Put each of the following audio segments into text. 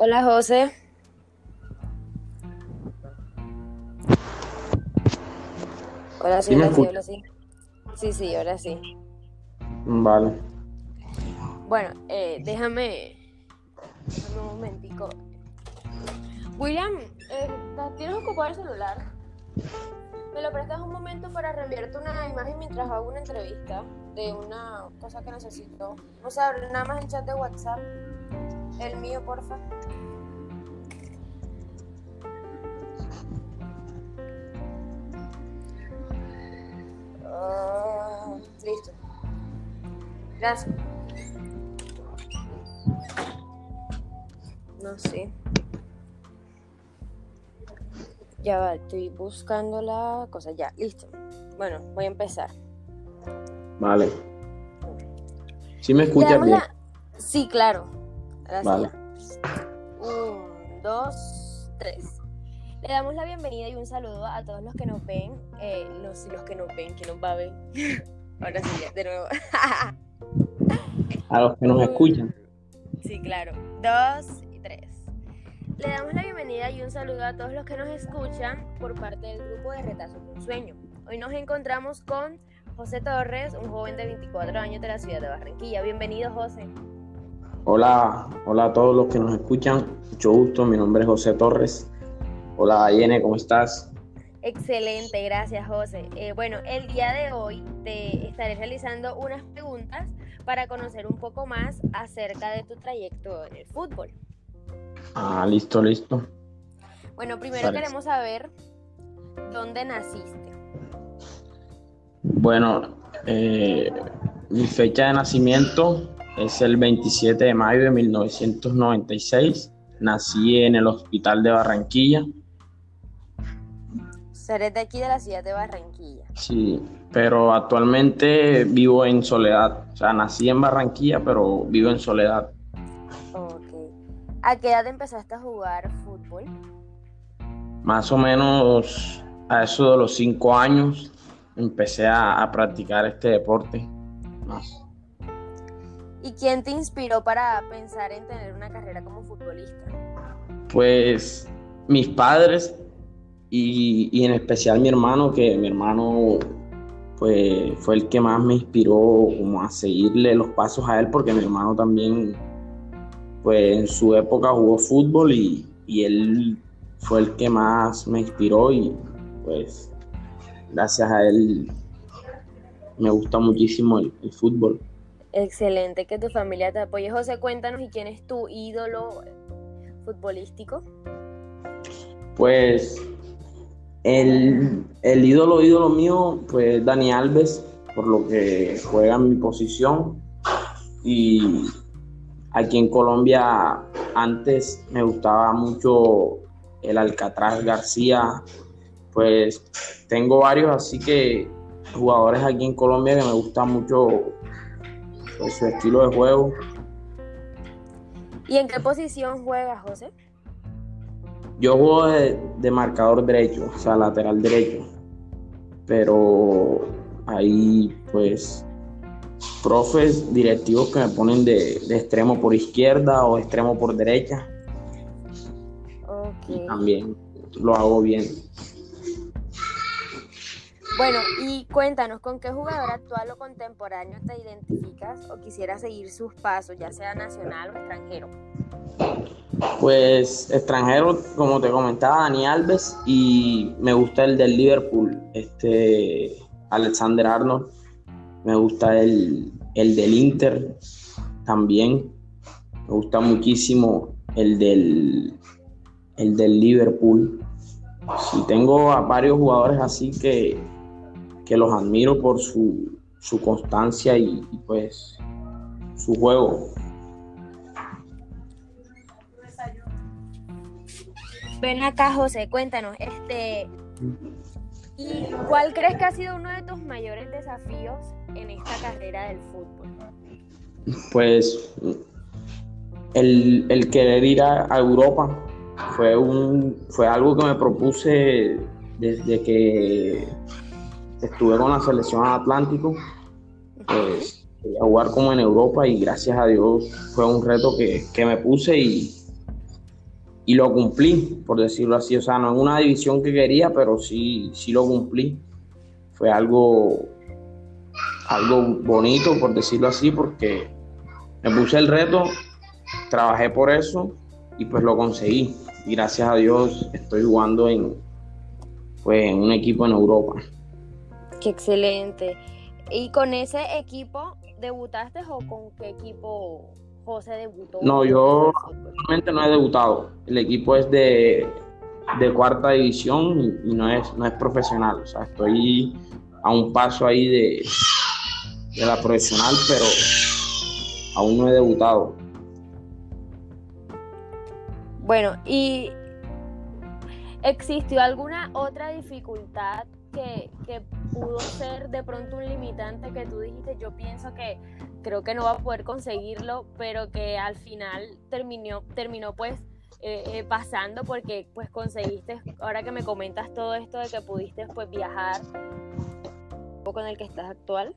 Hola José. Hola, sí, ¿Sí ahora sí, ahora sí. Sí, sí, ahora sí. Vale. Bueno, eh, déjame, déjame un momentico. William, eh, ¿tienes ocupado el celular? ¿Me lo prestas un momento para reenviarte una imagen mientras hago una entrevista de una cosa que necesito? O sea, nada más en chat de WhatsApp. El mío, porfa. Ah, listo. Gracias. No sé. Ya va, estoy buscando la cosa. Ya, listo. Bueno, voy a empezar. Vale. ¿Sí me escuchas bien? la- Sí, claro. Ahora sí Vale. ya. Un, dos, tres. Le damos la bienvenida y un saludo a todos los que nos ven. eh, los, los que nos ven, que nos va a ver. Ahora sí, de nuevo. A los que nos escuchan. Sí, claro. Dos. Le damos la bienvenida y un saludo a todos los que nos escuchan por parte del grupo de Retazo con Sueño. Hoy nos encontramos con José Torres, un joven de 24 años de la ciudad de Barranquilla. Bienvenido, José. Hola, hola a todos los que nos escuchan. Mucho gusto, mi nombre es José Torres. Hola, Yene, ¿cómo estás? Excelente, gracias, José. Eh, bueno, el día de hoy te estaré realizando unas preguntas para conocer un poco más acerca de tu trayecto en el fútbol. Ah, listo, listo. Bueno, primero queremos saber dónde naciste. Bueno, eh, mi fecha de nacimiento es el 27 de mayo de 1996. Nací en el Hospital de Barranquilla. Seré de aquí de la ciudad de Barranquilla. Sí, pero actualmente vivo en Soledad. O sea, nací en Barranquilla, pero vivo en Soledad. ¿A qué edad empezaste a jugar fútbol? Más o menos a eso de los cinco años empecé a, a practicar este deporte. Más. ¿Y quién te inspiró para pensar en tener una carrera como futbolista? Pues mis padres y, y en especial mi hermano, que mi hermano pues fue el que más me inspiró como a seguirle los pasos a él, porque mi hermano también pues en su época jugó fútbol y, y él fue el que más me inspiró y pues gracias a él me gusta muchísimo el, el fútbol. Excelente que tu familia te apoye. José, cuéntanos, ¿y quién es tu ídolo futbolístico? Pues el, el ídolo, ídolo mío, pues Dani Alves, por lo que juega en mi posición. Y aquí en Colombia antes me gustaba mucho el Alcatraz García. Pues tengo varios, así que jugadores aquí en Colombia que me gusta mucho pues, su estilo de juego. ¿Y en qué posición juegas, José? Yo juego de, de marcador derecho, o sea, lateral derecho. Pero hay, pues, profes directivos que me ponen de, de extremo por izquierda o extremo por derecha. Y también lo hago bien. Bueno, y cuéntanos, ¿con qué jugador actual o contemporáneo te identificas o quisieras seguir sus pasos, ya sea nacional o extranjero? Pues extranjero, como te comentaba, Dani Alves y me gusta el del Liverpool, este Alexander Arnold. Me gusta el, el del Inter también. Me gusta muchísimo el del, el del Liverpool. Sí, tengo a varios jugadores así que, que los admiro por su, su constancia y, y, pues su juego. Ven acá, José, cuéntanos, este, ¿y cuál crees que ha sido uno de tus mayores desafíos en esta carrera del fútbol? Pues el, el querer ir a, Europa fue, un, fue algo que me propuse desde que estuve con la selección Atlántico. Pues jugar como en Europa y gracias a Dios fue un reto que, que me puse y, y lo cumplí, por decirlo así. O sea, no en una división que quería, pero sí, sí lo cumplí. Fue algo, algo bonito, por decirlo así, porque me puse el reto, trabajé por eso y pues lo conseguí. Y gracias a Dios estoy jugando en, pues, en un equipo en Europa. Qué excelente. ¿Y con ese equipo debutaste o con qué equipo José debutó? No, yo realmente no he debutado. El equipo es de, cuarta división y, no, es, no es profesional. O sea, estoy a un paso ahí de, de la profesional, pero aún no he debutado. Bueno, ¿y existió alguna otra dificultad que, que, pudo ser de pronto un limitante que tú dijiste, yo pienso que creo que no va a poder conseguirlo, pero que al final terminó, terminó pues eh, eh, pasando porque pues conseguiste, ahora que me comentas todo esto de que pudiste pues viajar con el que estás actual.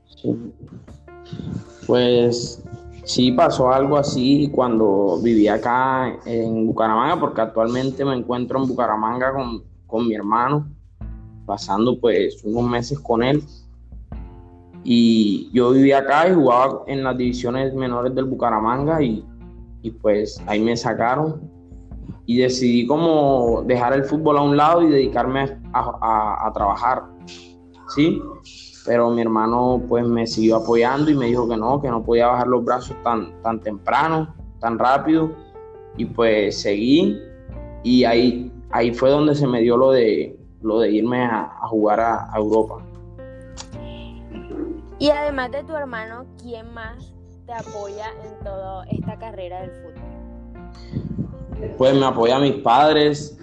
Pues sí pasó algo así cuando vivía acá en Bucaramanga, porque actualmente me encuentro en Bucaramanga con, con mi hermano, pasando pues unos meses con él y yo vivía acá y jugaba en las divisiones menores del Bucaramanga y, pues ahí me sacaron y decidí como dejar el fútbol a un lado y dedicarme a, trabajar, ¿sí? Pero mi hermano pues me siguió apoyando y me dijo que no, que no podía bajar los brazos tan, tan temprano, tan rápido y pues seguí y ahí, ahí fue donde se me dio lo de, lo de irme a, jugar a Europa. Y además de tu hermano, ¿quién más te apoya en toda esta carrera del fútbol? Pues me apoya mis padres.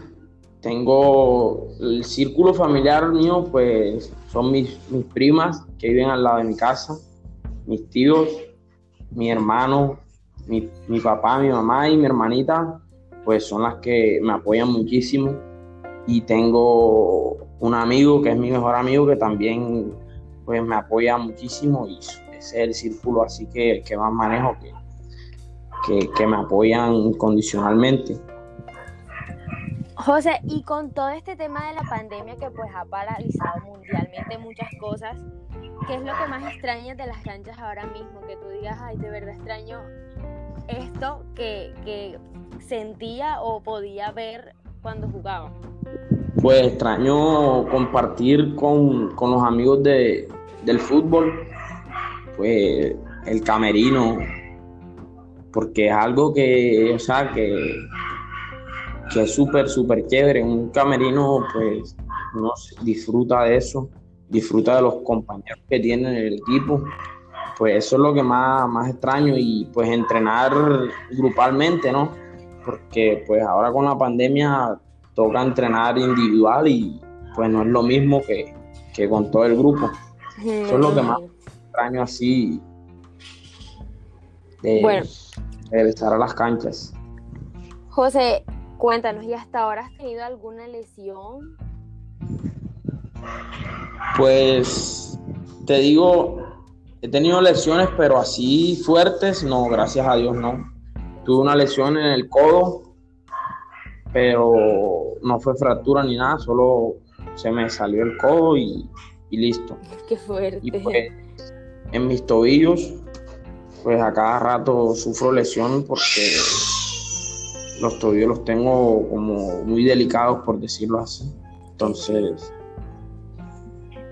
Tengo el círculo familiar mío, pues son mis, mis primas que viven al lado de mi casa, mis tíos, mi hermano, mi, mi papá, mi mamá y mi hermanita, pues son las que me apoyan muchísimo. Y tengo un amigo que es mi mejor amigo que también pues me apoya muchísimo y ese es el círculo así que, que más manejo, que, que, me apoyan condicionalmente. José, y con todo este tema de la pandemia que pues ha paralizado mundialmente muchas cosas, ¿qué es lo que más extrañas de las canchas ahora mismo? Que tú digas, ay, de verdad extraño esto que, que sentía o podía ver cuando jugaba. Pues extraño compartir con, con los amigos de, del fútbol, pues el camerino, porque es algo que, o sea, que, es súper, súper chévere. Un camerino, pues, uno disfruta de eso, disfruta de los compañeros que tiene en el equipo. Pues eso es lo que más, más extraño y pues entrenar grupalmente, ¿no? Porque pues ahora con la pandemia toca entrenar individual y pues no es lo mismo que, que con todo el grupo. Eso es lo que más extraño así de, estar a las canchas. José, cuéntanos, ¿y hasta ahora has tenido alguna lesión? Pues te digo, he tenido lesiones, pero así fuertes, no, gracias a Dios no. Tuve una lesión en el codo, pero no fue fractura ni nada, solo se me salió el codo y y listo. Qué fuerte. Y pues, en mis tobillos, pues a cada rato sufro lesión porque los tobillos los tengo como muy delicados, por decirlo así. Entonces,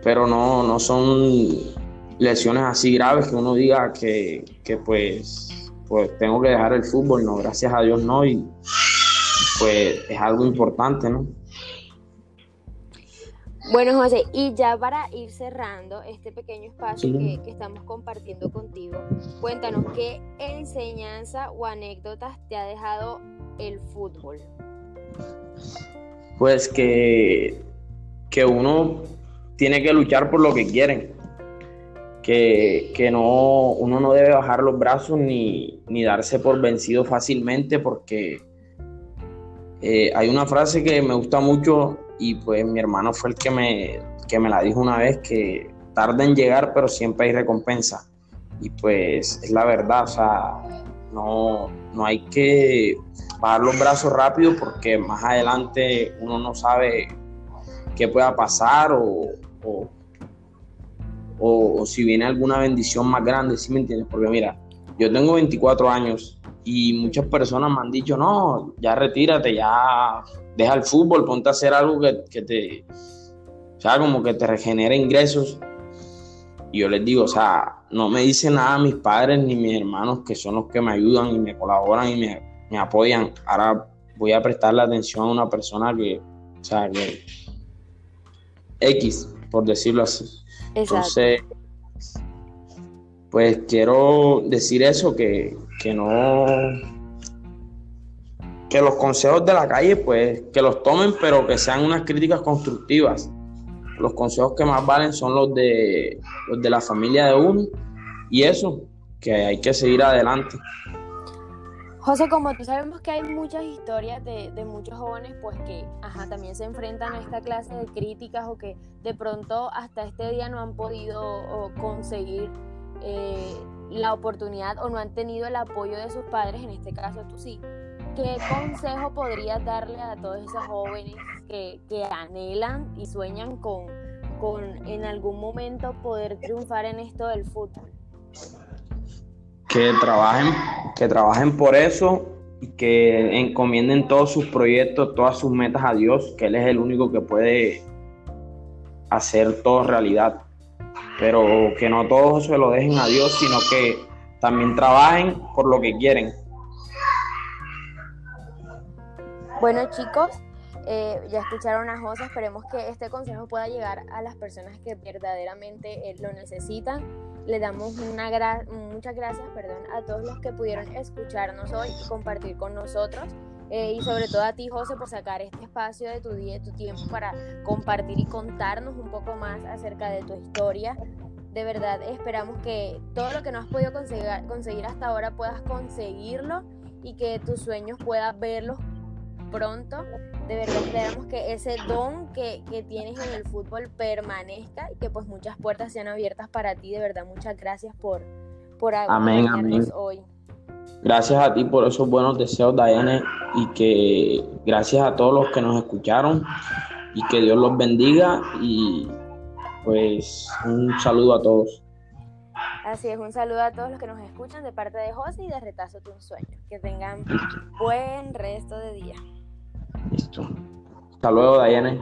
pero no, no son lesiones así graves que uno diga que, que pues, pues tengo que dejar el fútbol, no, gracias a Dios no, y pues es algo importante, ¿no? Bueno, José, y ya para ir cerrando este pequeño espacio que, estamos compartiendo contigo, cuéntanos qué enseñanza o anécdotas te ha dejado el fútbol. Pues que, que uno tiene que luchar por lo que quiere, que, no, uno no debe bajar los brazos ni, darse por vencido fácilmente porque eh, hay una frase que me gusta mucho y pues mi hermano fue el que me, que me la dijo una vez que tarda en llegar pero siempre hay recompensa y pues es la verdad, o sea, no, no hay que bajar los brazos rápido porque más adelante uno no sabe qué pueda pasar o, o, si viene alguna bendición más grande, ¿sí me entiendes? Porque mira, yo tengo 24 años y muchas personas me han dicho, no, ya retírate, ya deja el fútbol, ponte a hacer algo que, que te, o sea, como que te regenere ingresos. Y yo les digo, o sea, no me dicen nada mis padres ni mis hermanos, que son los que me ayudan y me colaboran y me, apoyan. Ahora voy a prestarle atención a una persona que, o sea, que X, por decirlo así. Entonces, pues quiero decir eso, que, que no, que los consejos de la calle, pues, que los tomen, pero que sean unas críticas constructivas los consejos que más valen son los de, los de la familia de uno y eso, que hay que seguir adelante. José, como tú sabemos que hay muchas historias de, muchos jóvenes pues que ajá, también se enfrentan a esta clase de críticas o que de pronto hasta este día no han podido conseguir eh, la oportunidad o no han tenido el apoyo de sus padres, en este caso tú sí. ¿Qué consejo podrías darle a todos esos jóvenes que, anhelan y sueñan con, con en algún momento poder triunfar en esto del fútbol? Que trabajen, que trabajen por eso y que encomienden todos sus proyectos, todas sus metas a Dios, que Él es el único que puede hacer todo realidad. Pero que no todos se lo dejen a Dios, sino que también trabajen por lo que quieren. Bueno chicos, eh, ya escucharon a José, esperemos que este consejo pueda llegar a las personas que verdaderamente eh, lo necesitan. Le damos una muchas gracias perdón, a todos los que pudieron escucharnos hoy y compartir con nosotros. Eh, y sobre todo a ti, José, por sacar este espacio de tu día y tu tiempo para compartir y contarnos un poco más acerca de tu historia. De verdad, esperamos que todo lo que no has podido conseguir, conseguir hasta ahora puedas conseguirlo y que tus sueños puedas verlos pronto. De verdad esperamos que ese don que, tienes en el fútbol permanezca y que pues muchas puertas sean abiertas para ti. De verdad, muchas gracias por, por acompañarnos hoy. Gracias a ti por esos buenos deseos, Diane, y que gracias a todos los que nos escucharon y que Dios los bendiga y pues un saludo a todos. Así es, un saludo a todos los que nos escuchan de parte de José y de Retazo Tu Sueño. Que tengan buen resto de día. Listo. Hasta luego, Dayane.